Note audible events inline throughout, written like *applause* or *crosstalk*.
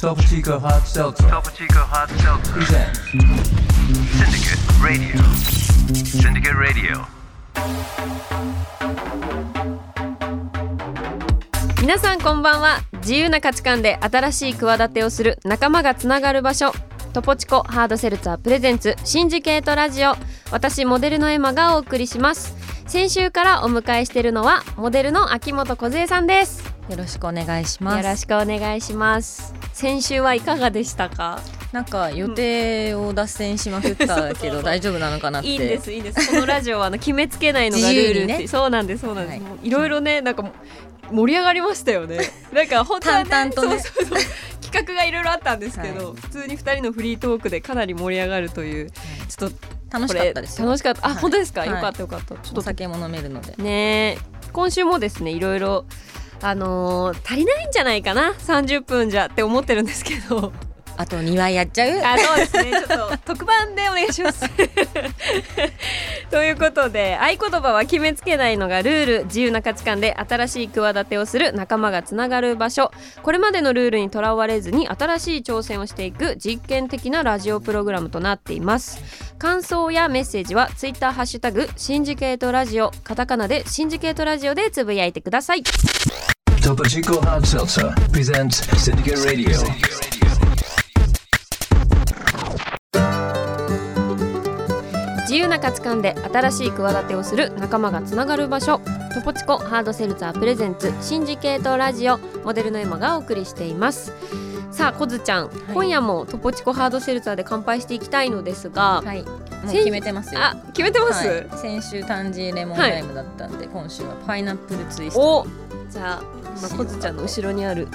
Topo Chico Hot Seltzer. Topo Chico Hot Seltzer. Presents Syndicate Radio. Syndicate Radio. 皆さんこんばんは。自由な価値観で新しい企てをする仲間がつながる場所。トポチコハードセルツァープレゼンツシンジケートラジオ私モデルのエマがお送りします。先週からお迎えしているのはモデルの秋元梢さんですよろしくお願いします。よろしくお願いします。先週はいかがでしたか？なんか予定を脱線しまくったけど *laughs* 大丈夫なのかなって。いいんですいいんです。このラジオはあの決めつけないのがルールって、*laughs* ね。そうなんですそうなんです、はい。ろいろねなんか盛り上がりましたよね。なんか本当は、ね、淡々とね。そうそうそう。企画がいろいろあったんですけど、は普通に二人のフリートークでかなり盛り上がるというちょっと楽しかったですよ。楽しかった。あ、はい。本当ですか、はいよかったよかった。ちょっとお酒も飲めるので。ね今週もですねいろいろあのー足りないんじゃないかな？30分じゃって思ってるんですけど。あと2話やっちゃう？あそうですね。ちょっと特番でお願いします。*laughs* ということで合言葉は決めつけないのがルール。自由な価値観で新しい企てをする。仲間がつながる場所。これまでのルールにとらわれずに新しい挑戦をしていく。実験的なラジオプログラムとなっています。感想やメッセージはツイッターハッシュタグシンジケートラジオ。カタカナでシンジケートラジオでつぶやいてください。Topo Chico Hot Seltzer presents Syndicate Radio 自由な価値観で新しい企てをする仲間がつながる場所トポチコハードセルツァープレゼンツシンジケートラジオモデルのエマがお送りしていますさあコズちゃん、今夜もトポチコハードセルツァーで乾杯していきたいのですが、はい。もう決めてますよ。あ決めてます、はい先週タンジーレモンライムだったんで、今週はパイナップルツイスト。おじゃあ今コズちゃんの後ろにある、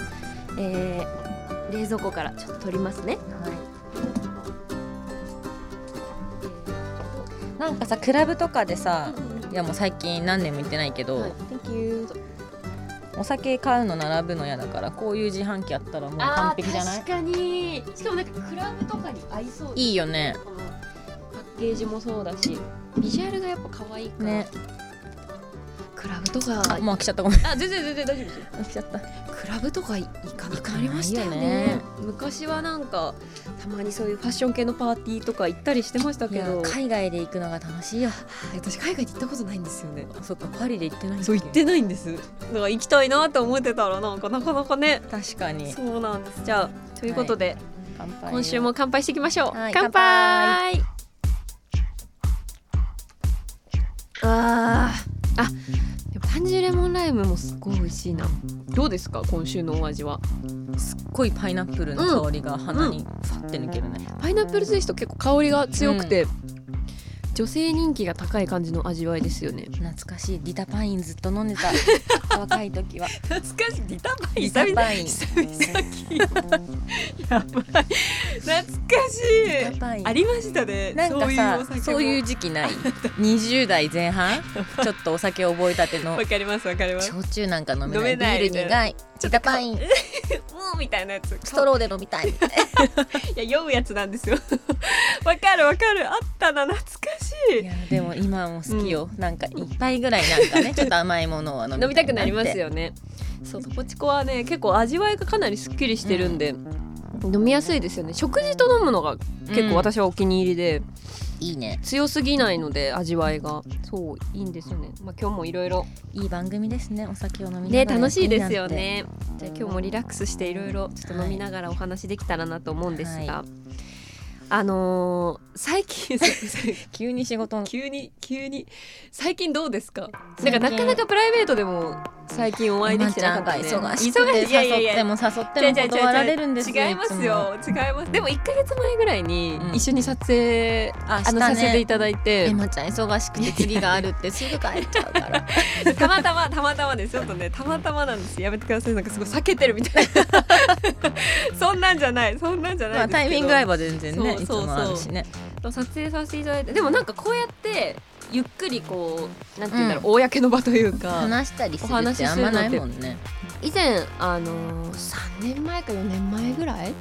えー、冷蔵庫からちょっと取りますねはい。なんかさクラブとかでさ、いやもう最近何年も行ってないけど、はい。お酒買うの並ぶの嫌だからこういう自販機あったらもう完璧じゃない？確かに。しかもなんかクラブとかに合いそう。いいよね。パッケージもそうだしビジュアルがやっぱ可愛いから、ね。クラブとか。あもう来ちゃった。ごめん。あ全然全然大丈夫ですよ。来ちゃったクラブとか行かなくなりましたよね。ね昔はなんかたまにそういうファッション系のパーティーとか行ったりしてましたけど。海外で行くのが楽しいよ。私海外に行ったことないんですよね。あそっかパリで行ってないそう行ってないんです。だから行きたいなと思ってたらなんかなかなかね。確かに。そうなんです。じゃあということで、乾杯。今週も乾杯していきましょう、はい乾杯。あー。あやっぱタンジーレモンライムもすごい美味しいな。どうですか？今週のお味は。すっごいパイナップルの香りが鼻にファって抜けるね、パイナップルツイスト結構香りが強くて、女性人気が高い感じの味わいですよね。懐かしい。リタパインずっと飲んでた。*laughs* 若い時は。懐かしい。リタパリタパイン。久々聞いた。やばい懐かしリタパイン。い。ありましたね。なんかさそういうう時期ない。*laughs* 20代前半？ちょっとお酒覚えたての。わかりますわかります。焼酎なんか飲めない。ビール苦い。リタパインみたいなやつ。ストローで飲みたい。*laughs* いや酔うやつなんですよ。*laughs* わかるわかる。あったな懐かしい。いやでも今も好きよ、なんか一杯ぐらいなんかね *laughs* ちょっと甘いものは飲みたい飲みたくなりますよね。そうトポチコはね結構味わいがかなりすっきりしてるんで、飲みやすいですよね。食事と飲むのが結構私はお気に入りで、いいね。強すぎないので味わいが。そういいんですよね。まあ今日もいろいろ。いい番組ですね。お酒を飲みなねがら。楽しいですよね。じゃあ今日もリラックスしていろいろちょっと飲みながらお話できたらなと思うんですが、はあのー最近 *laughs* 急に仕事急に急に最近どうですか？なんかなかなかプライベートでも最近お会いできてなかったね。忙しくてい。やいやいや誘っても誘っても断られるんですよ違いますよ違いますでも1か月前ぐらいにうん一緒に撮影、ああのしたねさせていただいてエマちゃん忙しくて次があるってすぐ帰っちゃうからたまたまたまたまですちょっとねたまたまなんですやめてくださいなんかすごい避けてるみたいなそんなんじゃないそんなんじゃないまあタイミング合えば全然ねいつそう。そうそう。もあるしね撮影させていただいて。でもなんかこうやってゆっくりこうなんて言うんだろう、公の場というか話したりするお話しって。あんまないするのってもんね。以前あのー、3年前か4年前ぐらい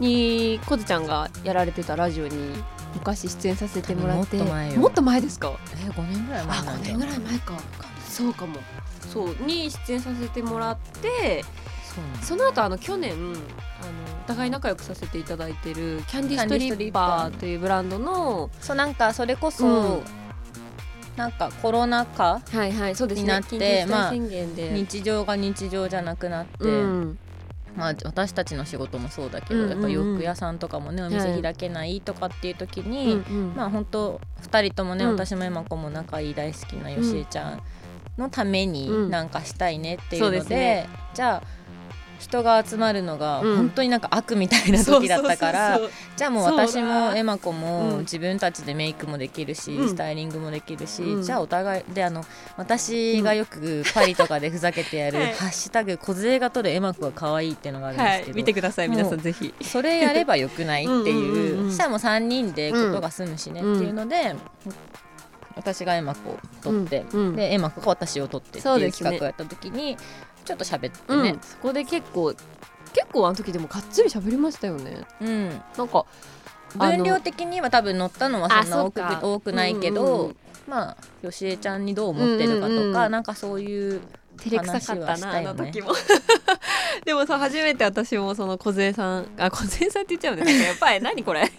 にこずちゃんがやられてたラジオに昔出演させてもらって。もっと前よ。もっと前ですか？え5年ぐらい前あ5なんだ。年ぐらい前か。そうかも。そうに出演させてもらってその後あの去年互い仲良くさせていただいてるキャンディーストリッパーというブランドのそうなんかそれこそ、うん。なんかコロナ禍はいはいそうですね。になって緊急事態宣言で、日常が日常じゃなくなって、うん。まあ、私たちの仕事もそうだけど、うんうんうん。やっぱ洋服屋さんとかもねお店開けないとかっていう時に、うんうん。まあ本当2人ともね、うん。私もエマ子も仲いい大好きなよしえちゃんのためうん。になんかしたいねっていうので,、そうですね。じゃあ人が集まるのがうん。本当になんか悪みたいな時だったから、じゃあもう私もエマ子もうん。自分たちでメイクもできるし、うん。スタイリングもできるし、うん。じゃあお互いであの私がよくパリとかでふざけてやる「*laughs* はい。ハッシュタグ小が取るエマ子が可愛いっていうのがあるんはですけど、い。見てください皆さんぜひ。それやればよくないっていううんそしたらもう3人でことが済むしねっていうので、私がエマ子を取って、でエマ子が私を取ってっていう企画をやった時にちょっと喋ってうん。ね、そこで結構結構あの時でもがっつり喋りましたよね。うん。なんか分量的には多分乗ったのはそんな多く多くないけど、うんうんうん。まあよしえちゃんにどう思ってるかとか、うんうんうん。なんかそういう照れくさかった話はしなねあの時も *laughs* *laughs* でもさ初めて私もその梢さんあ梢さんって言っちゃうねなんかやっぱり何これ？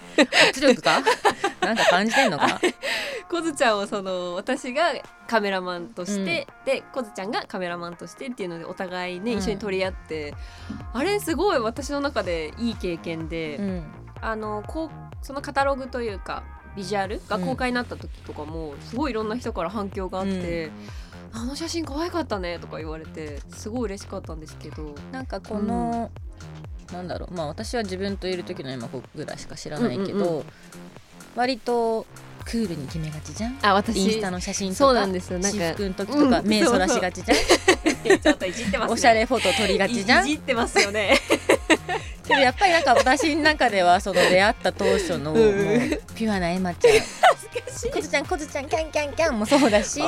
圧力か？なんか感じてんのか？*laughs* コズちゃんをその私がカメラマンとして、でコズちゃんがカメラマンとしてっていうのでお互いね、うん。一緒に取り合ってあれすごい私の中でいい経験で、うん。あのこうそのカタログというかビジュアルが公開になった時とかも、すごいいろんな人から反響があって、あの写真可愛かったねとか言われてすごい嬉しかったんですけど。なんかこの、なんだろう。まあ私は自分といる時の今ここぐらいしか知らないけど、うんうんう割とクールに決めがちじゃん？あ私インスタの写真とかそうなんですよ。なんか私服の時とかうん。目そらしがちじゃん、*laughs* ちょっといじってますね。おしゃれフォト撮りがちじゃん？いいじってますよね。*laughs* けどやっぱりなんか私の中ではその出会った当初のもううん。ピュアなエマちゃん。*laughs* コズちゃんコズちゃんキャンキャンキャンもそうだし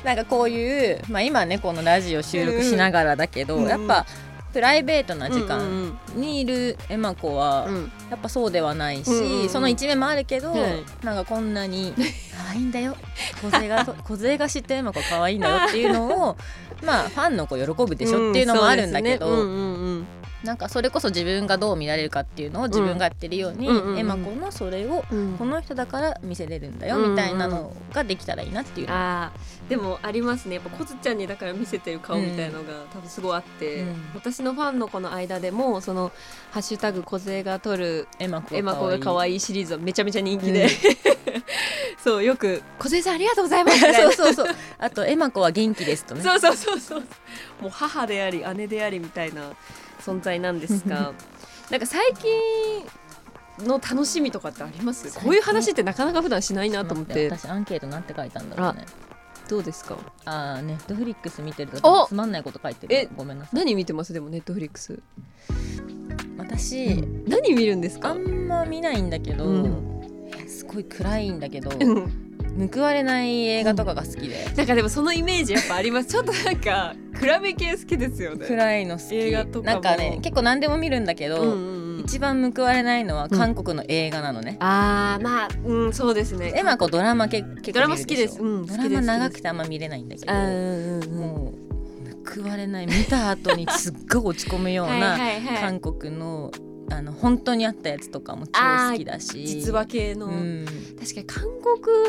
*laughs* なんかこういう、まあ、今ねこのラジオ収録しながらだけど、うん。やっぱプライベートな時うん間にいるエマ子は、うん。うんやっぱそうではないし、うんうんうん。その一面もあるけど、はい。なんかこんなに *laughs* 可愛いんだよ。小が *laughs* 小が知ってエマ子可愛いんだよっていうのをまあファンの子喜ぶでしょっていうのもあるんだけど、なんかそれこそ自分がどう見られるかっていうのを自分がやってるように、うんうんうん。うんエマ子のそれをうん。この人だから見せれるんだようんうんみたいなのができたらいいなっていうの、あーでもありますね。やっぱコズちゃんにだから見せてる顔みたいのが多分すごいあって、うん。私のファンの子の間でもその「ハッシュタグ小勢が撮るエマ子エマ子が可い愛いシリーズはめちゃめちゃ人気で、うん。*laughs* そうよく「小勢さんありがとうございます」*laughs* そうそうそう。あとエマ子は元気ですとね。そうそうそうそう。もう母であり姉でありみたいな存在なんですがなんか最近の楽しみとかってあります？こういう話ってなかなか普段しないなと思って私アンケートなんて書いたんだろうねどうですか？ああネットフリックス見てるお！とつまんないこと書いてえるごめんなさい。何見てます？でもネットフリックス。私何見るんですか？あんま見ないんだけど、うん。すごい暗いんだけどうん。報われない映画とかが好きで、なんかでもそのイメージやっぱあります。ちょっとなんか暗め系好きですよね。暗いの好き。映画とかも。なんかね結構何でも見るんだけど、うんうんうん一番報われないのは韓国の映画なのね、あーまあうんそうですね。エマ子ドラマけ結構ドラマ好きです。うんドラマ長くてあんま見れないんだけど。うんうんうん。もう報われない。見た後にすっごい落ち込むよう *laughs* はいな韓国のあの本当にあったやつとかも超好きだし。実話系の、うん。確かに韓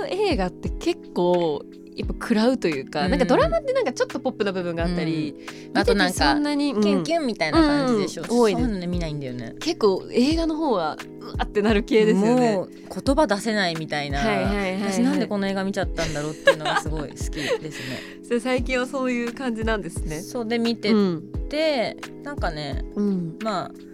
国映画って結構やっぱ食らうというか、うん。なんかドラマってなんかちょっとポップな部分があったり、あとなん。見ててそかんなに、キュンキュンみたいな感じでしょ、うんうん。多いですそう見ないんだよね。結構映画の方はうわってなる系ですよね。もう言葉出せないみたいな、はいはいはいはい。私なんでこの映画見ちゃったんだろうっていうのがすごい好きですね。*laughs* それ最近はそういう感じなんですね。そうで見てうんて、なんかねうん。まあ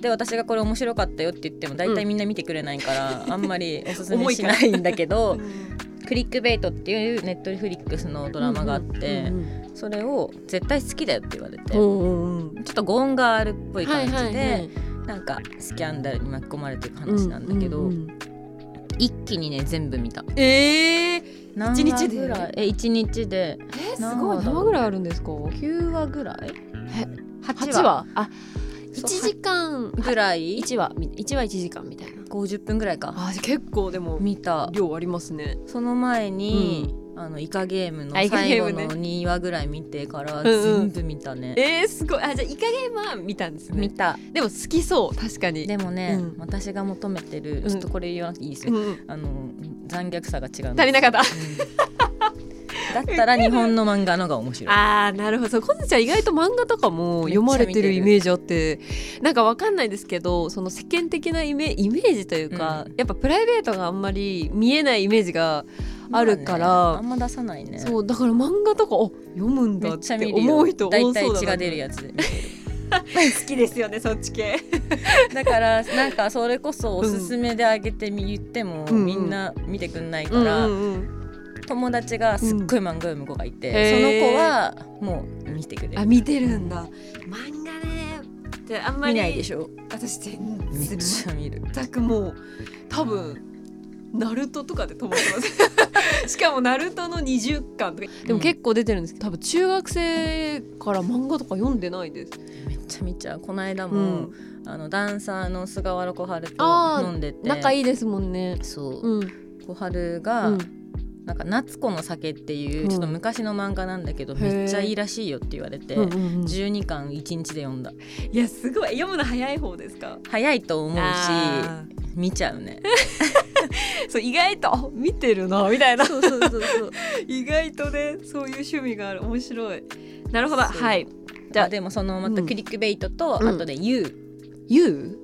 で私がこれ面白かったよって言っても大体みんな見てくれないから、あんまりおすすめしないんだけど「クリックベイト」っていうネットフリックスのドラマがあって、うんそれを絶対好きだよって言われて、ちうんょっとゴーンガールっぽい感じで、はなんかスキャンダルに巻き込まれていく話なんだけど、一気にね全部見た。えー、何一日で話ぐらい？え一日で。えーすごい。何話ぐらいあるんですか？9話ぐらい？え8 8話話？あ1時間ぐらい？1話1話1時間みたいな。50分ぐらいか。あ結構でも見た。量ありますね。その前に、あのイカゲームの最後の2話ぐらい見てからうんうん。全部見たね、えー、すごい。あじゃあイカゲームは見たんですね。見た。でも好きそう確かに。でもね、うん。私が求めてるうん。ちょっとこれ言わなくていいですよ、うんうん。あの残虐さが違う足りなかっただったら日本の漫画の方が面白い。あーなるほど。そうコズちゃん意外と漫画とかも読まれてるイメージあってなんかわかんないですけどその世間的なイメイメージというか、うん。やっぱプライベートがあんまり見えないイメージがあるから、まあね。あんま出さないね。そうだから漫画とかあ読むんだって思う人多そうだな大体血が出るやつ *laughs* 好きですよねそっち系。だからなんかそれこそおすすめであげてみ言っても、うんみんな見てくんないかうんら、うんうん友達がすっごい漫画読む子がいて、その子はもう見てくれる。あ見てるんだ。漫画ね。ってあんまり見ないでしょ？私全めっ然ちゃ見る全くもう多分ナルトとかで止まってます。*laughs* しかもナルトの20巻とか。でも結構出てるんですけど多分中学生から漫画とか読んでないです、めっちゃ見ちゃう。この間うも、ん、あのダンサーの菅原小春と飲んでて。仲いいですもんね。そう、うん。小春が、うんなんか夏子の酒っていううん。ちょっと昔の漫画なんだけど、めっちゃいいらしいよって言われて、うんうんうん。12巻1日で読んだ。いやすごい。読むの早い方ですか？早いと思うしあ見ちゃうね。ー *laughs* そう意外とあ見てるなみたいな。そうそうそうそう。*laughs* 意外とねそういう趣味がある。面白い。なるほど。そう。はい。じじゃあゃあでもそのまたクリックベイトと、うん。あとで U、You?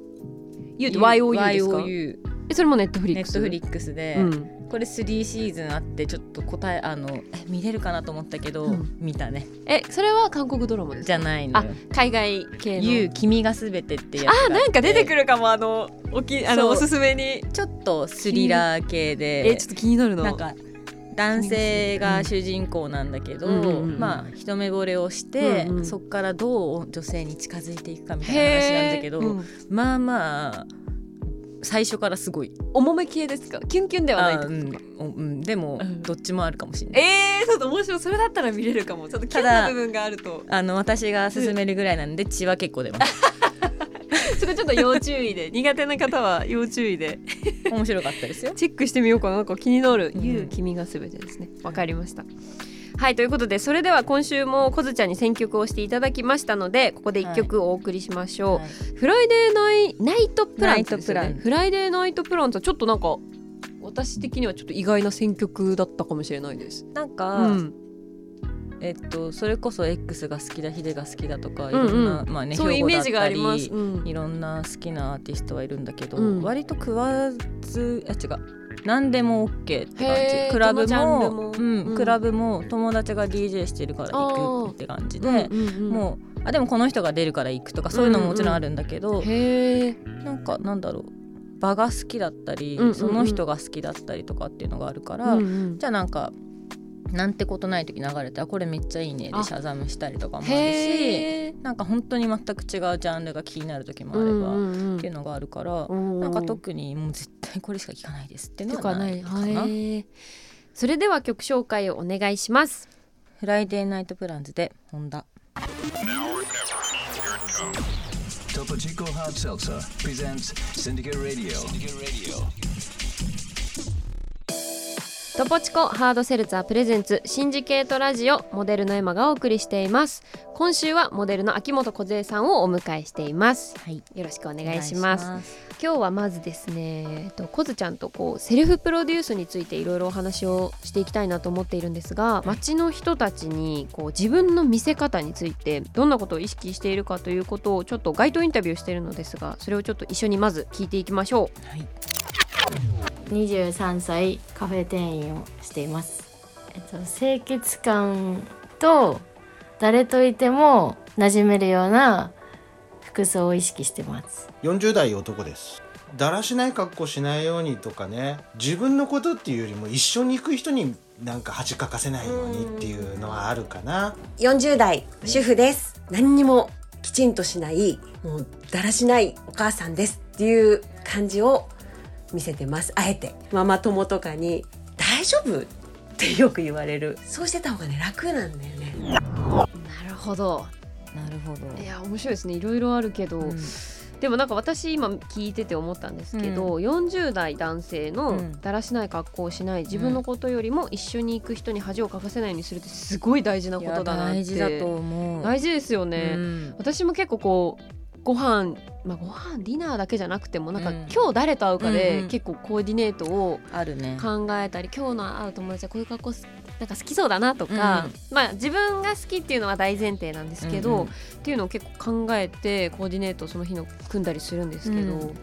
You って YOU ですか？YOU えそれもネットフリッネクスットフリックスで、うん。これ3シーズンあってちょっと答えあのえ見れるかなと思ったけど、うん。見たね。えそれは韓国ドラマですか？じゃないの海外系の。You 君がすべてってやつがあなんか出てくるるかもあのおきあのおすすめに。ちょっとスリラー系で。えちょっと気になるな。なんか男性が主人公なんだけど、うんまあ一目惚れをして、うんうん。そこからどう女性に近づいていくかみたいな話なんだけど、うん。まあまあ最初からすごい。重め系ですか？キュンキュンではないあってことうん。おうん、でも、うん。どっちもあるかもしれない。えー、ちょっと面白い。それだったら見れるかも。ちょっとキュンな部分があると。あの私が勧めるぐらいなんで血は結構出ます。*laughs* それちょっと要注意で。苦手な方は要注意で。面白かったですよ。チェックしてみようかな。なんか気になる「うん。言う君がすべて」ですね。わかりましたはいということでそれでは今週もこずちゃんに選曲をしていただきましたのでここで一曲お送りしましょう、はい。フライデーナイナイトプランツね。フライデーナイトプランツはちょっとなんか私的にはちょっと意外な選曲だったかもしれないです。なんか、うん、えっとそれこそ X が好きだヒデが好きだとかいうんうんろん。な、まあねそういうイメージがあります。うん。いろんな好きなアーティストはいるんだけど、うん。割と食わずあ違う何でも OK って感じ。クラブもも。うんうん。クラブも友達が DJ してるから行くって感じで、うんうんうんもうあでもこの人が出るから行くとかそういうのももちろんあるんだけど、へえ。なんかなんだろう場が好きだったり、うんうんうん。その人が好きだったりとかっていうのがあるから、うんうん。じゃあなんかなんてことない時流れてあこれめっちゃいいねであ Shazam したりとかもあるし。なんか本当に全く違うジャンルが気になる時もあれば、うんっていうのがあるから、うんなんか特にもう絶対これしか聞かないですっていうのはない。ないかな。それでは曲紹介をお願いします。 Friday Night Plans でホンダ Topo Chico Hard Seltzer presents Syndicate Radio. Syndicate Radio. トポチコハードセルツァープレゼンツシンジケートラジオモデルのエマがお送りしています。今週はモデルの秋元梢さんをお迎えしています。はい。よろしくおお願いします。願いします。今日はまずですねえっとコズちゃんとこうセルフプロデュースについていろいろお話をしていきたいなと思っているんですが街の人たちにこう自分の見せ方についてどんなことを意識しているかということをちょっと街頭インタビューしているのですがそれをちょっと一緒にまず聞いていきましょう。はい23歳カフェ店員をしています、えっと、清潔感と誰といても馴染めるような服装を意識してます。40代男です。だらしない格好しないようにとかね。自分のことっていうよりも一緒に行く人になんか恥かかせないようにっていうのはあるかな。40代主婦です。何にもきちんとしないもうだらしないお母さんですっていう感じを見せてます。あえて。ママ友とかに「大丈夫?」ってよく言われる。そうしてた方がね楽なんだよね。なるほど。なるほど。いや面白いですね。いろいろあるけど、うん。ででもなんか私今聞いてて思ったんですけど、40代男性のうん。だらしない格好をしない自分のことよりも一緒に行く人に恥をかかせないようにするってすごい大事なことだなって。大事だと思う。大事ですよね、うん。私も結構こうご飯まあご飯ディナーだけじゃなくてもなんか、うん。今日誰と会うかうんでうん。結構コーディネートをあるね。考えたり、今日の会う友達はこういう格好すなんか好きそうだなとか、まあ自分が好きっていうのは大前提なんですけど、うんうん。っていうのを結構考えてコーディネートをその日の組んだりするんですけど、うん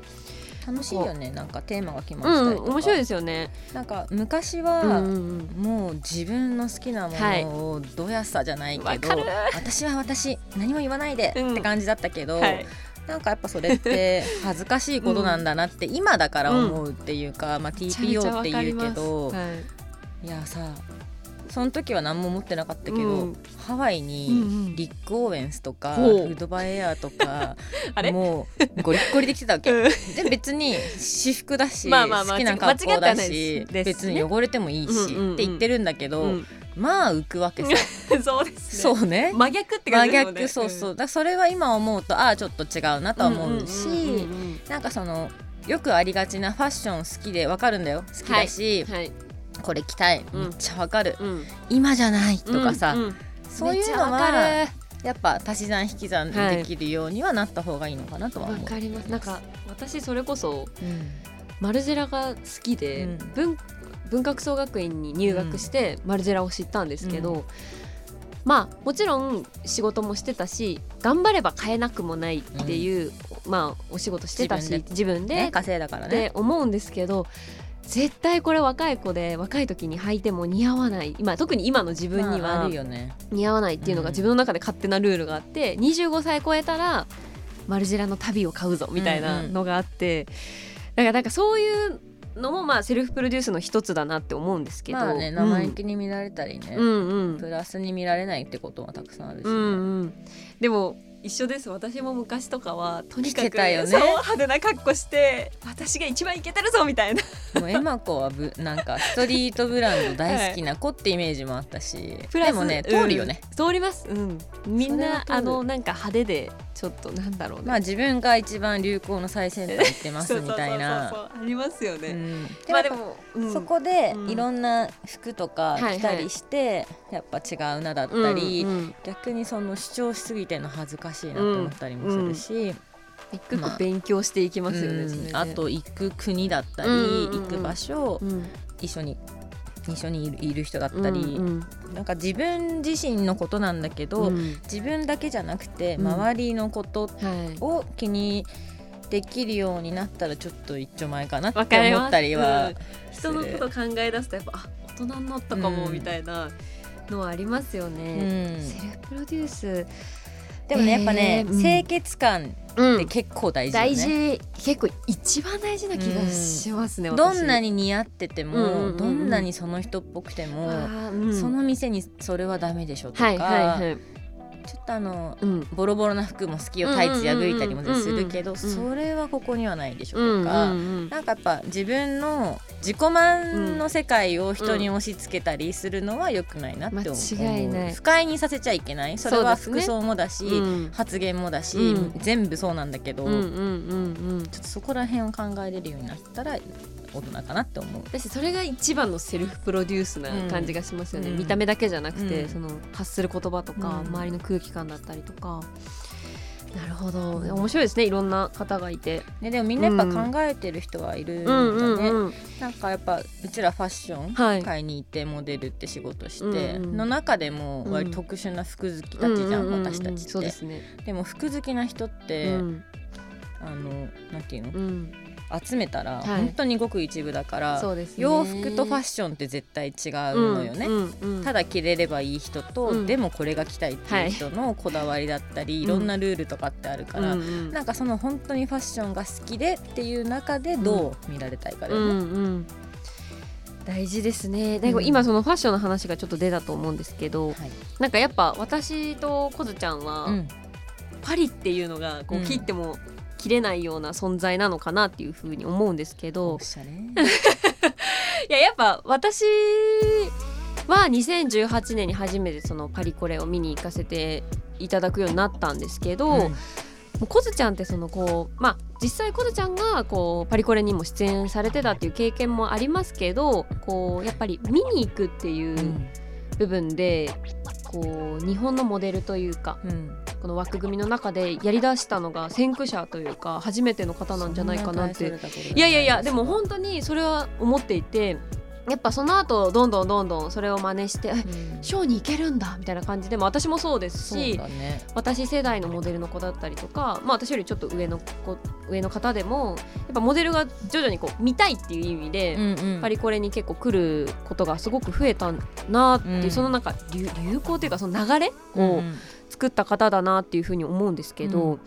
楽しいよねなんかテーマが決まうんったりとか、面白いですよね。なんか昔うんは、うんうん。もう自分の好きなもはい。のをどやさじゃないけど、わかる。私は私何も言わないでうん。って感じだったけど、はい。なんかやっぱそれって恥ずかしいことなんだなって今だから思うっていうか、まあ、TPO わって言うけど、はい。い、やさその時は何も思ってなかったけど、うん。ハワイうんうん。にリック・オーエンスとか、ほう。フードバイエアとか *laughs* もうゴリッゴリで来てたわけ。うん。で別に私服だし、まあまあまあ好きな格好だし、ね。別に汚れてもいいし、うんうんうん。って言ってるんだけど、うん。まあ浮くわけさ。*laughs* そうですね。そうね。真逆って真感じね。逆そうそう。だそれは今思うとああちょっと違うなとは思うし、んんうんうんなんかそのよくありがちなファッション好きでわかるんだよ。好きだし、はい。これ着たい。うん。めっちゃわかる、うん。今じゃないとかさ、うんうん。そういうのはる。やっぱ足し算引き算できるようにはなった方がいいのかなとはわ思う。かります。なんか私それこそうん。マルジェラが好きで、うん。文文学総学院に入学してマルジェラを知ったんですけど、まあもちろん仕事もしてたし頑張れば買えなくもないっていう、まあお仕事してたし自自分でね、稼いだからっねて。思うんですけど絶対これ若い子で若い時に履いても似合わない。今特に今の自分にはるよね。似合わないっていうのがうん自分の中で勝手なルールがあって25歳超えたらマルジェラの旅を買うぞみたいなのがあって、だからなんかそういうのもまあセルフプロデュースの一つだなって思うんですけど、まあね生意気に見られたりね、うん、うん。うんプラスに見られないってことはたくさんあるし、うんうん。でも一緒です。私も昔とかはとにかくね。そう派手な格好して私が一番イケてるぞみたいな。もうエマ子はぶなんかストリートブランド大好きな *laughs* 子ってイメージもあったし、でもね通るよね、うん。通ります、うん、みんなあのなんか派手でちょっとなんだろうね。まあ自分が一番流行の最先端行ってますみたいな。ありますよね、うん。まあでも、うん。そこでうん。いろんな服とかはいはい。着たりして、やっぱ違うなだったり、うんうん。逆にその主張しすぎてるの恥ずかしいなと思ったりもするし、一個一個勉強していきますよね,、うん。それねあと行く国だったり、うん。うん。うん。行く場所、うん一緒に一緒にいる人だったり、うん。なんか自分自身のことなんだけど、うん。自分だけじゃなくてうん。周りのことはい。を気にできるようになったらちょっと一丁前かなって思ったりはうん人のこと考え出すとやっぱあ大人になったかもうんみたいなのはありますようね、ん。セルフプロデュースでもねやっぱね、えーうん。清潔感うって結構大事よね、大事。結構一番大事な気がしますね、どんなにに似合ってても、うんうんうんどんなにその人っぽくても、うん、その店にそれはダメでしょとか、はいはいはい、ちょっとあのうん、ボロボロな服も好きよタイツ破いたりもするけど、それはここにはないでしょうか、うなんかやっぱ自分の自己満の世界を人に押し付けたりするのは良くないなって思う、間違いない。不快にさせちゃいけない。それは服装もだし、うん。発言もだし、うん。全部そうなんだけど、ちょっとそこら辺を考えれるようになったら大人かなって思う。私それが一番のセルフプロデュースな感じがしますよね、うん。見た目だけじゃなくて、うん。その発する言葉とか、うん。周りの空気感だったりとか。なるほど。面白いですね。いろんな方がいて。ね、でもみんなやっぱ考えてる人はいるんだうんね、うんうん。なんかやっぱうちらファッションはい。買いに行ってモデルって仕事して、うんうん。の中でも割と特殊な服好きたちじゃん、うんうんうんうん。私たちって、そうですね。でも服好きな人って、うん。あのなんていうの？うん集めたらはい。本当にごく一部だから、そうですね。洋服とファッションって絶対違うのよね、うんうんうん。ただ着れればいい人と、うん。でもこれが着たいっていう人のこだわりだったり、い、ろんなルールとかってあるから、うんうん。なんかその本当にファッションが好きでっていう中でどう見られたいかだよね。うんうん。大事ですね。でうん。今そのファッションの話がちょっと出たと思うんですけど、はい。なんかやっぱ私とコズちゃんは、うん。パリっていうのがこううん。切っても切れないような存在なのかなっていうふうに思うんですけど。*laughs* いややっぱ私は2018年に初めてそのパリコレを見に行かせていただくようになったんですけど、うん。うコズちゃんってそのこうまあ実際コズちゃんがこうパリコレにも出演されてたっていう経験もありますけどこうやっぱり見に行くっていう部分でこう日本のモデルというかうんこの枠組みの中でやりだしたのが先駆者というか初めての方なんじゃないかなって。いやいやいやでも本当にそれは思っていてやっぱその後どんどんどんどんそれを真似してえショーに行けるんだみたいな感じでも私もそうですしだね。私世代のモデルの子だったりとか、まあ、私よりちょっと上の子上の方でもやっぱモデルが徐々にこう見たいっていう意味で、うんうん。パリコレに結構来ることがすごく増えたなっていう、うん。そのなんか流流行というかその流れうんを作った方だなっていうふうに思うんですけど、う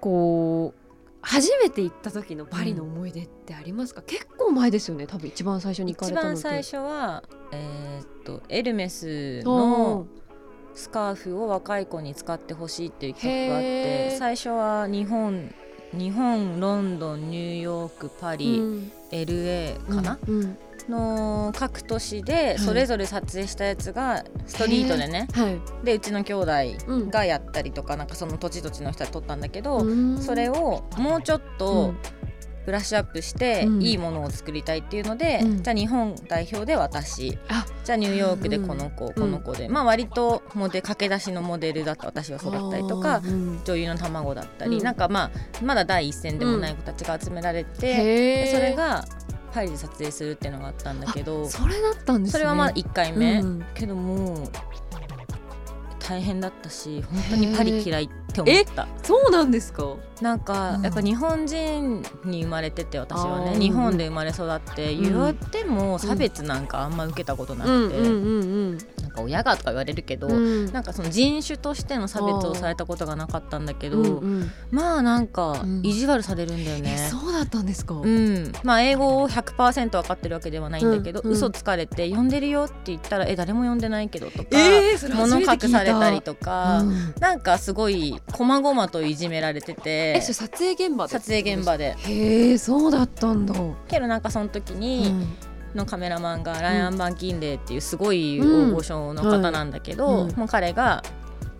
こう初めて行った時のパリの思い出ってありますか、結構前ですよね多分一番最初に行か一れたのって。番最初はえーっとエルメスおのースカーフを若い子に使ってほしいっていう企画があって最初は日本日本ロンドンニューヨークパリ、うん。LA かな、うんの各都市でそれぞれ撮影したやつがストリートでね、はい。でうちの兄弟うん。がやったりとか、なんかその土地土地の人が撮ったんだけど、うん。それをもうちょっうとん。ブラッシュアップしてうん。いいものを作りたいっていうので、うん。じゃあ日本代表で私。あ。じゃあニューヨークでこの子、この子で、まあ割とモデ駆け出しのモデルだった私はそうだったりとかうん。女優の卵だったり、うん。なんかまあまだ第一線でもない子たちが集められて、それがパリで撮影するっていうのがあったんだけどそれだったんですね。それはまあ1回目、うん。けどもう大変だったし本当にパリ嫌いって思った。そうなんですか？なんか、うん。やっぱ日本人に生まれてて私はね。日本で生まれ育ってうん。言っても差別なんかあんま受けたことなくて、か親がとか言われるけど、うん。なんかその人種としての差別をされたことがなかったんだけど、うんうん。まあなんかうん。意地悪されるんだよえね。そうだったんですか？うん、まあ英語を100%分かってるわけではないんだけど、うん。うん嘘つかれて呼んでるよって言ったらえ誰も呼んでないけどとか、えー物隠されたりとか、うん。なんかすごい細々といじめられててえ撮影現場で撮影現場で。へえそうだったんだ。けどなんかその時うに、んのカメラマンがライアン・バンキンレイっていうすごい大御所の方なんだけど、もう彼が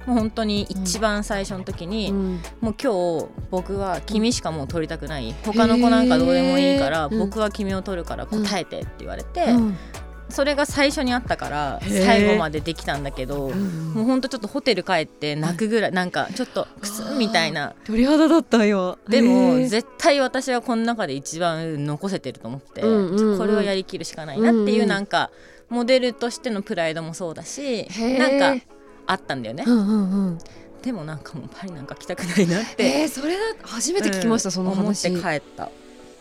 もう本当に一番最初の時に、うん。もう今日僕は君しかもう撮りたくない。他の子なんかどうでもいいから、僕は君を撮るから答えてって言われて、うんそれが最初にあったから最後までできたんだけど、うんもうほんとちょっとホテル帰って泣くぐらいなんかちょっとクスンみたいな。鳥肌だったよ。でも絶対私はこの中で一番残せてると思って、これはやりきるしかないなっていうなんかモデルとしてのプライドもそうだしなんかあったんだよね、うんうんうん。でもなんかもうパリなんか来たくないなって、えーそれだ初めて聞きました、うん。その話。思って帰った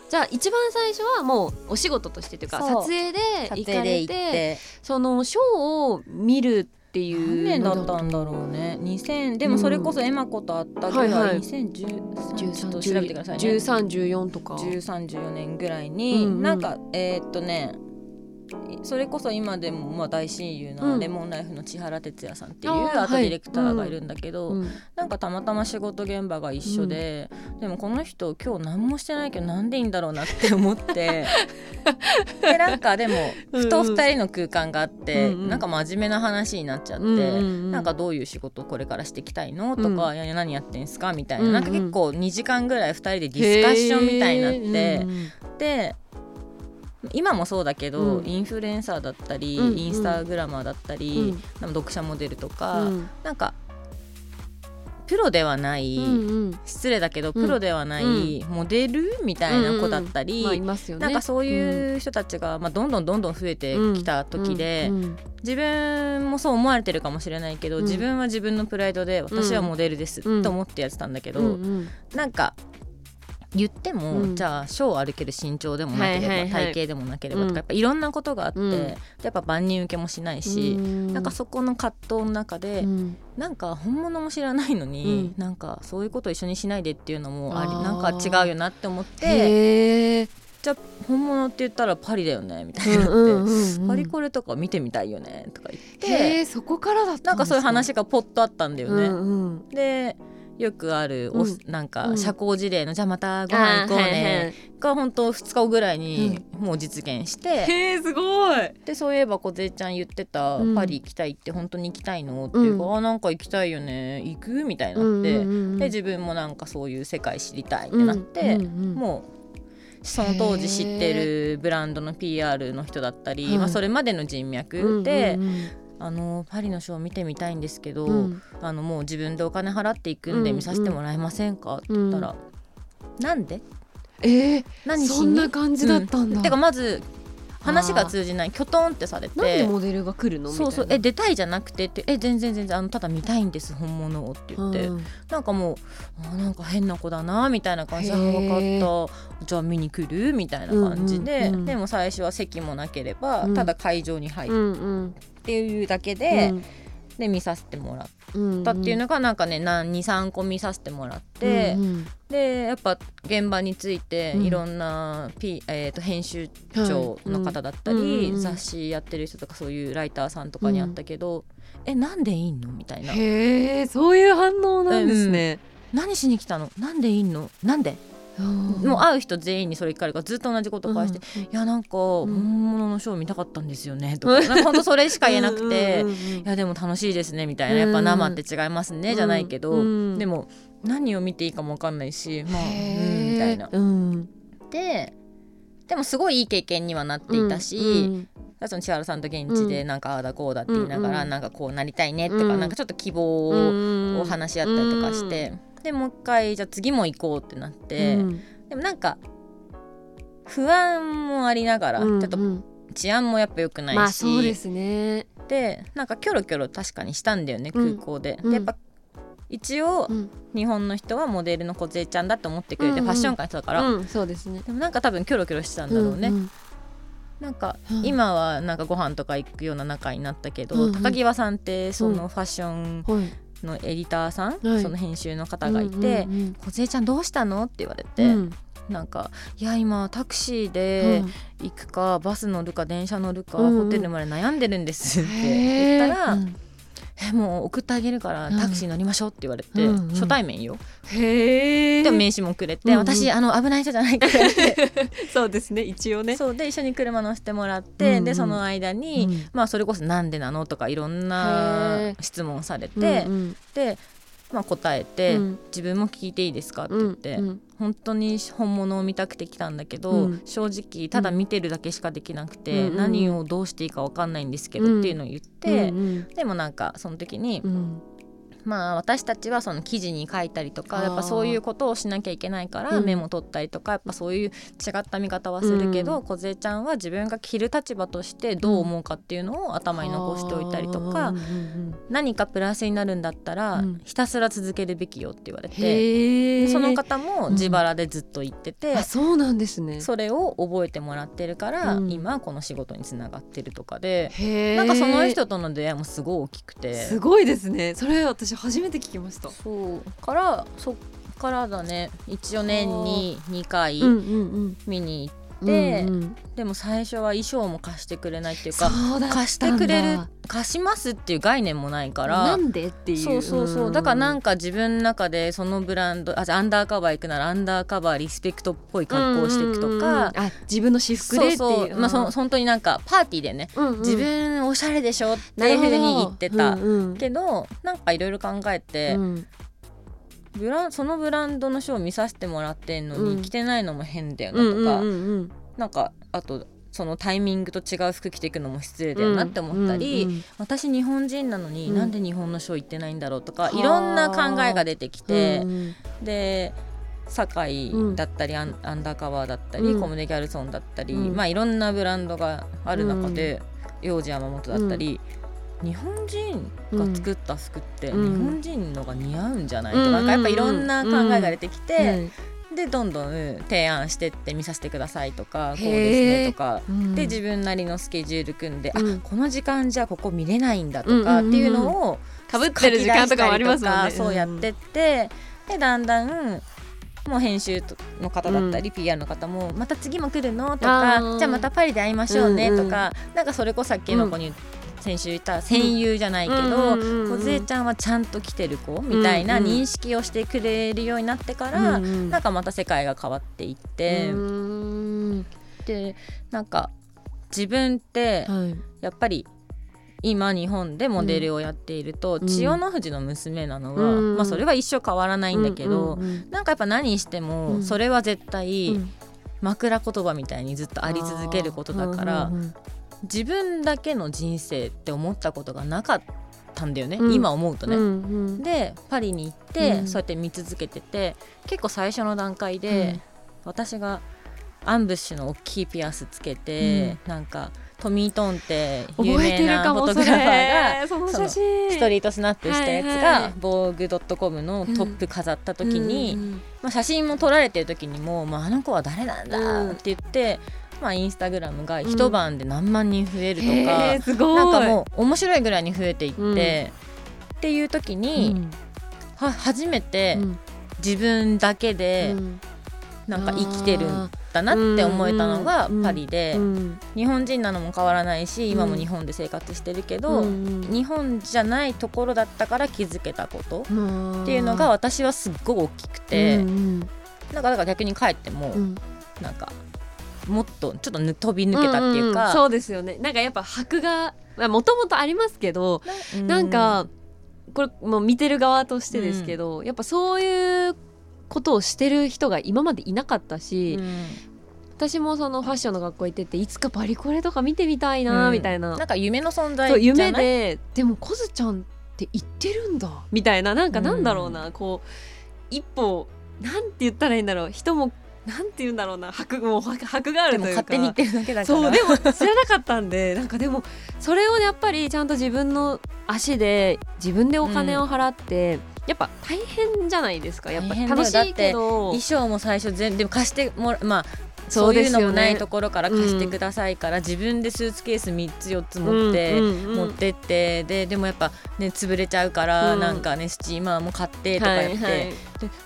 じゃあ一番最初はもうお仕事としてというか撮影で撮行かれてて。そのショーを見るっていう何年だったんだろうね。2000でもそれこそエマ子と会ったぐらい、はいはい。2013ちょっと調べてくださいね。1314とか。1314年ぐらいに、うんうん。なんかえーっとねそれこそ今でもまあ大親友うなん。レモンライフの千原哲也さんっていうアートディレクターがいるんだけど、うん。なんかたまたま仕事現場が一緒で、でもこの人今日何もしてないけどなんでいいんだろうなって思って *laughs* でなんかでもふと二人の空間があって、うなんか真面目な話になっちゃって、うなんかどういう仕事をこれからしていきたいのとか、うん。いや何やってんすかみたいな,、うなんか結構2時間ぐらい2人でディスカッションみたいになって、で今もそうだけど、うん。インフルエンサーだったり、うんうん。インスタグラマーだったり、うん。読者モデルとか、うん。なんかプロではない、うんうん。失礼だけどプロではないモデルみたいな子だったり、まあいますよね。なんかそういう人たちが、まあ、どんどんどんどん増えてきた時で、うん。うん。自分もそう思われてるかもしれないけど、うん。自分は自分のプライドで私はモデルですうん。と思ってやってたんだけど、うんうん。なんか言っても、うん。じゃあショー歩ける身長でもなければ、はいはいはい。体型でもなければとうん。かやっぱいろんなことがあって、うん。やっぱ万人受けもしないし、うん。なんかそこの葛藤の中で、うん。なんか本物も知らないのに、うん。なんかそういうこと一緒にしないでっていうのもありなんか違うよなって思ってじゃあ本物って言ったらパリだよねみたいになって、うんうんパリコレとか見てみたいよねとか言ってそこからだったなんかそういう話がポッとあったんだよね。うんうん。でよくあるお、うん。なんかうん。社交辞令の、じゃあまたご飯行こうねが本当2日後ぐらいにもう実現して、へえすごい。でそういえば梢ちゃん言ってた、うん。パリ行きたいって本当に行きたいのっていうか、うん。あなんか行きたいよね行くみたいになって、で自分もなんかそういう世界知りたいってなって、うんうんうんもうその当時知ってるブランドの PR の人だったり、はい。まあ、それまでの人脈で、うんうんあのパリのショー見てみたいんですけど、うん。あのもう自分でお金払っていくんでうん見させてもらえませんか、って言ったら、なんで？えー、何そんな感じだったんだ、てかまず話が通じない。きょとんってされなんでてモデルが来るの？そうそう。え出たいじゃなくてって。え全然全然あのただ見たいんです本物をって言って、なうん。なんかもうあなんか変な子だなみたいな感じで。分かった。じゃあ見に来る？みたいな感じで、うんうんうんでも最初は席もなければ、うん。ただ会場に入うるんうんっていうだけで、で見させてもらっうんたっていうのがなんかね23個見させてもらって、うんうん。でやっぱ現場についてうん。いろんな、P えー、と編集長の方だったり、雑誌やってる人とかそういうライターさんとかにあったけど、えなんでいいのみたいな。へえそういう反応なんですね、何しに来たの？なんでいいの？なんで、もう会う人全員にそれ聞かれるからずっと同じこと返して、いやなんか本物のショー見たかったんですよねとか。なんかほんとそれしか言えなくて。うんうんうんいやでも楽しいですねみたいな。やっぱ生って違いますね、じゃないけど、うんでも何を見ていいかも分かんないしまあうんみたいな。うん。ででもすごいいい経験にはなっていたし、うんその千原さんと現地でなんかああだこうだって言いながら、うんなんかこうなりたいねとか、うん。なんかちょっと希望うんを話し合ったりとかして、でもう一回じゃあ次も行こうってなって、うん。でもなんか不安もありながら、うんちょっとうん治安もやっぱ良くないし、まあそうですね。でなんかキョロキョロ確かにしたんだよねうん。空港で。うん。でやっぱ一応うん。日本の人はモデルの梢ちゃんだと思ってくれて、うんうんファッション界の人だから、うんそうですね。でもなんか多分キョロキョロしてたんだろうね。んなんかうん。今はなんかご飯とか行くような仲になったけど、うんうん。高際さんってそのファッションはいのエディターさん、はい。その編集の方がいてうんうん「梢ちゃんどうしたの?」って言われうて、ん。なんか「いや今タクシーうでん行くか、バス乗るか電車乗るか、うん。うんホテルまで悩んでるんです」って言ったら「うんえもう送ってあげるからタクシー乗りましょう」って言われて、うんうん。初対面よ。へえでも名刺もくれて、うんうん。私あの危ない人じゃないからって。*laughs* そうですね一応ね。そうで一緒に車乗せてもらって、うんうん。でその間に、うん。まあそれこそ「なんでなの?」とかいろんへなー。質問されて、うんうん。で、まあ、答えて、うん。自分も聞いていいですか?」って言って、うん本当に本物を見たくて来たんだけど、うん。正直ただ見てるだけしかできなくて、何をどうしていいか分かんないんですけど、うんっていうのを言って、うん。でもなんかその時に、うんまあ私たちはその記事に書いたりとかやっぱそういうことをしなきゃいけないからうん。メモ取ったりとかやっぱそういう違った見方はするけどう梢、ちゃんは自分が着る立場としてどう思うかっていうのを頭に残しておいたりとか、うんうん何かプラスになるんだったら、うん。ひたすら続けるべきよって言われてその方も自腹でずっと言ってて、あそうなんですね。それを覚えてもらってるから、うん。今この仕事につながってるとかで、なんかその人との出会いもすごい大きくて。すごいですね。それ私初めて聞きました。そう。からそっからだね。一応年に2回見に行って、うんうん。でも最初は衣装も貸してくれないっていうか貸してくれる貸しますっていう概念もないからなんでっていう。そうそうそう。だからなんかか自分の中でそのブランドあじゃあアンダーカバー行くならアンダーカバーリスペクトっぽい格好をしていくとか、あ自分の私服でっていう。そうそう。まあそ本当になんかパーティーでね、うんうん。自分おしゃれでしょっていうふうに言ってた、うんうん。けどなんかいろいろ考えて、うんブランそのブランドのショー見させてもらってんのに、うん。着てないのも変だよなとか、うんうんうんなんかあとそのタイミングと違う服着ていくのも失礼だよなって思ったり、うんうん私日本人なのに、うん。なんで日本のショー行ってないんだろうとか、はあ。いろんな考えが出てきて、うんで堺だったり、アンアンダーカバーだったり、うん。コムデ・ギャルソンだったり、うん。まあいろんなブランドがある中で、幼児山本だったり、日本人が作った服って日うん。本人のが似合うんじゃない？とうんか,、やっぱいろんな考えが出てきて、うんでどんどんうん提案してって見させてくださいとかこうですねとか。うん。で自分なりのスケジュール組んで、うん。あこの時間じゃここ見れないんだとかっていうのをかぶってる時間とかもありますもんね。そうやってって、でだんだんもう編集の方だったり、PR の方もまた次も来るの？とかじゃあまたパリで会いましょうねとか、なんかそれこそさっきの子に先週言った戦友じゃないけどうんうんうんうん。梢ちゃんはちゃんと来てる子みたいなうんうん認識をしてくれるようになってから、うんうん。なんかまた世界が変わっていって、うーん。でなんか自分ってはい。やっぱり今日本でモデルをやっていると、うん。千代の富士の娘なのは、うん。まあ、それは一生変わらないんだけど、うんうんなんかやっぱ何してうもん。それは絶対うん。枕言葉みたいにずっとあり続けることだから、うんうん自分だけの人生って思ったことがなかったんだよね、うん。今思うとね。うんうん。でパリに行って、うん。そうやって見続けてて結構最初の段階で、うん。私がアンブッシュの大きいピアスつけて、なんかトミー・トンって有名なフォトグラファーがれそのストリートスナップしたやつがい防具 .com のトップ飾った時に、うんうんまあ、写真も撮られてる時にも、まあ、あの子は誰なんうんだって言って、まあ、インスタグラムが一晩で何万人増えるとか、へーすごい。なんかもう面白いぐらいに増えていって、っていう時に、うん。は初めてうん。自分だけでうん。なんか生きてるんだなって思えたのがうん。パリで、うん。日本人なのも変わらないし今も日本で生活してるけど、うん日本じゃないところだったから気づけたことうんっていうのが私はすっごい大きくて、うんうん。なんかだから逆に帰っても、うん。なんかもっとちょっとぬ飛び抜けたっていうか、んんそうですよね。なんかやっぱ箔がもともとありますけど、うなんかこれもう見てる側としてですけど、やっぱそういうことをしてる人が今までいなかったし、うん。私もそのファッションの学校行ってていつかパリコレとか見てみたいなみたいな、なんか夢の存在じゃない？夢ででもコズちゃんって言ってるんだみたいな。なんかなんだろうな、こう一歩なんて言ったらいいんだろう。人もなんて言うんだろうな。箔もう箔箔があるでもというか。勝手に言ってるだけだから。そうでも知らなかったんで *laughs* なんかでもそれをやっぱりちゃんと自分の足で自分でお金を払って、やっぱ大変じゃないですか。やっぱ楽しいけど。衣装も最初全でも貸してもらまあそそうういうのもないところから貸してくださいから、自分でスーツケース3つ4つ持って、持ってってででもやっぱね潰れちゃうから、うん。なんかねスチーマーも買ってとかやって、で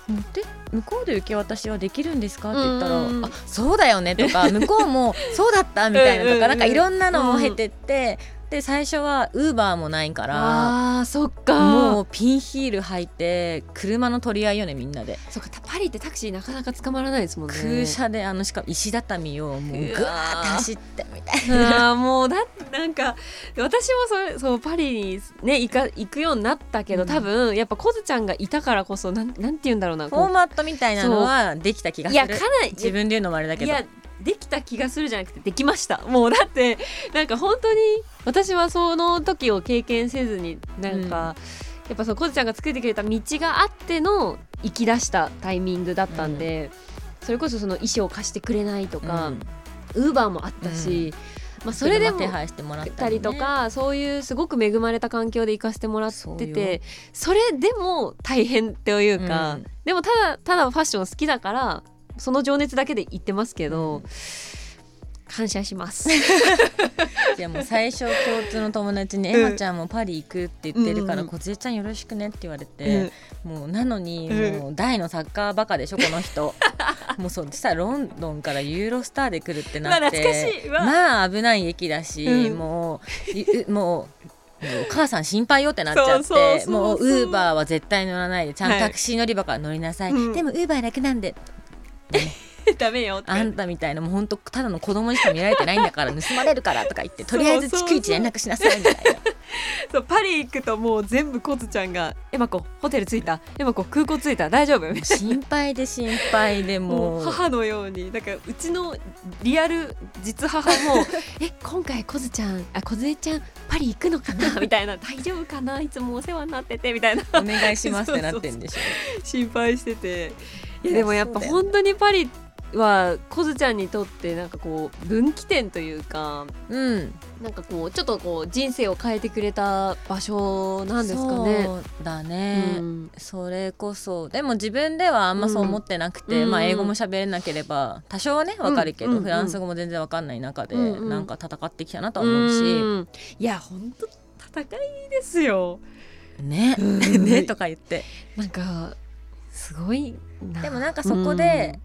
持って向こうで受け渡しはできるんですかって言ったら、あそうだよねとか向こうもそうだったみたいなとかなんかいろんなのも経てって、で最初はウーバーもないから。あーそっか。もうピンヒール履いて車の取り合いよねみんなで。そっかパリってタクシーなかなか捕まらないですもんね。空車であのしかも石畳をもうぐわー。って走ってみたいあーもうだなんか私もそれそうパリにね行か行くようになったけど、うん。多分やっぱコズちゃんがいたからこそなんなんて言うんだろうなこフォーマットみたいなのはできた気がする。ういやかなり自分で言うのもあれだけどできた気がするじゃなくてできました。もうだってなんか本当に私はその時を経験せずになんか、やっぱそのコズちゃんが作ってくれた道があっての行き出したタイミングだったんで、それこそその衣装を貸してくれないとか、ウーバーもあったし、まあそれでも手配してもらったたりとかそういうすごく恵まれた環境で行かせてもらっててそれでも大変というか、うん。でもただただファッション好きだからその情熱だけで行ってますけど、うん。感謝します。*laughs* でも最初共通の友達に「うん。エマちゃんもパリ行く」って言ってるから「うん。こずえちゃんよろしくね」って言われて、もうなのにもう大のサッカーバカでしょこの人。*laughs* もうそうしたらロンドンからユーロスターで来るってなって。まあ危ない駅だし、うん。もうい *laughs* うもう。お母さん心配よってなっちゃってもうウーバーは絶対乗らないでちゃんとはいタクシー乗り場から乗りなさい、うん。でもウーバー楽なんで *laughs* ダメよって。あんたみたいなもうほんとただの子供にしか見られてないんだから *laughs* 盗まれるからとか言ってとりあえず逐一連絡しなさいみたいな。*laughs* そうパリ行くともう全部コズちゃんが「エマコホテル着いた。エマコ空港着いた。大丈夫?」。心配で心配でももうう母のようになんかうちのリアル実母も「え今回コズちゃんあコズエちゃんパリ行くのかな?」みたいな「大丈夫かな？いつもお世話になってて」みたいな。お願いしますってなってんでしょ。心配してていやでもやっぱ本当にパリはコズちゃんにとってなんかこう分岐点というかうん。なんかこうちょっとこう人生を変えてくれた場所なんですかね。そうだね、うん。それこそ。でも自分ではあんまそう思ってなくて、うん。まあ英語も喋れなければ多少はねわかるけど、うん。うん。フランス語も全然わかんない中で、なんか戦ってきたなとは思うし、うん。いや本当戦いですよ。ね、うん。*laughs* ねとか言って。なんかすごいな。でもなんかそこで、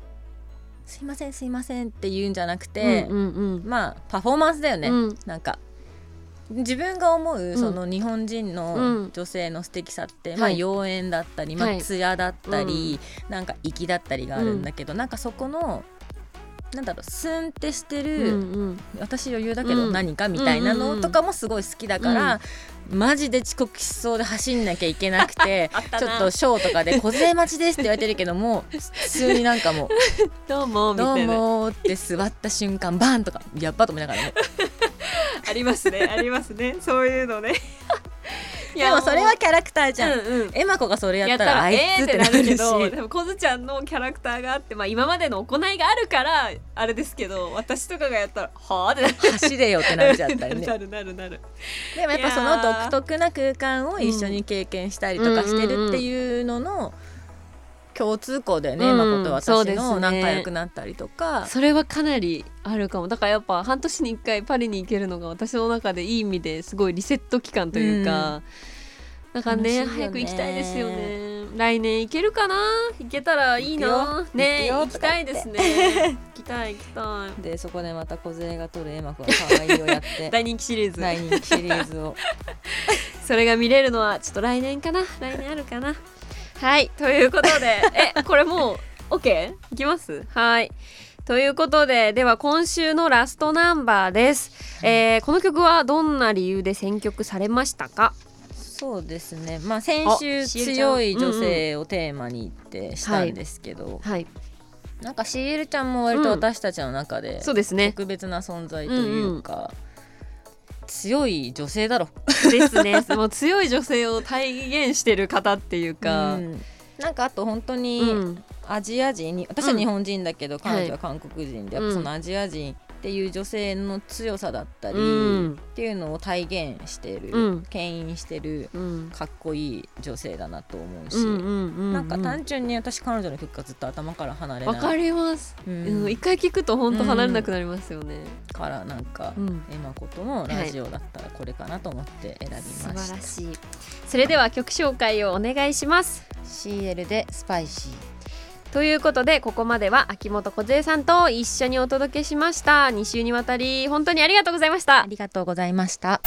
すいませんすいませんって言うんじゃなくうんて、うんうん。まあパフォーマンスだよね、うん。なんか自分が思うん。その日本人うのん女性の素敵さって、はいまあ妖艶だったり、まあ、はい。艶だったり、なんか粋だったりがあるんだけど、なんかそこのなんだろうスンってしてうんる、うん。私余裕だけどうん。何かみたいなうんうんうんのとかもすごい好きだから、マジで遅刻しそうで走んなきゃいけなくて *laughs* ちょっとショーとかで「小連れ待ちです」って言われてるけども *laughs* 普通になんかもう *laughs* どうも「どうなも」って座った瞬間バンとかやっばと思いながらも。ありますねありますね。そういうのね。いでもそれはキャラクターじゃん、うんうん。エマ子がそれややったたらあいえーってつってなるけどでもコズちゃんのキャラクターがあって、まあ、今までの行いがあるからあれですけど私とかがやったらはあってなる。走れよってなっちゃったりね。*laughs* なるなるなる。でもやっぱその独特な空間を一緒に経験したりとかしてるっていうのの共通項だよね、うん。エマ子とそうですね。私の仲良くなったりとか、それはかなりあるかも。だからやっぱ半年に1回パリに行けるのが私の中でいい意味ですごいリセット期間というか、だからね楽しいよね。早く行きたいですよね。来年行けるかな？行けたらいいな。ね行きたいですね。行きたい行きたい。でそこでまた小連が取るエマ子が可愛いをやって。*laughs* 大人気シリーズ。大人気シリーズを。*laughs* それが見れるのはちょっと来年かな。来年あるかなはいということで。*laughs* えこれもう OK? いきます？はい。ということででは今週のラストナンバーです、えーこの曲はどんな理由で選曲されましたか？そうですね。まあ先週強い女性をテーマにってしたんですけど、はい。なんかシエルちゃんも割と私たちの中でそうですね。特別な存在というか、強い女性だろ。ですね。*laughs* もう強い女性を体現してる方っていうか、うん。なんかあと本当に、うん。アジア人に私は日本人だけど、彼女は韓国人で、はいやっぱそのアジア人っていう女性の強さだったり、うん。っていうのを体現している、うん。牽引してるうん。かっこいい女性だなと思うし、うんうんうんなんか単純に私彼女の曲がずっと頭から離れないわかります、ううんん、一回聞くと本当離れなくなりますよね、からなんか、うん。エマ子とのラジオだったらこれかなと思って選び素ました、晴らしい。それでは曲紹介をお願いします。CL でスパイシーということでここまでは秋元梢さんと一緒にお届けしました。2週にわたり本当にありがとうございました。ありがとうございました・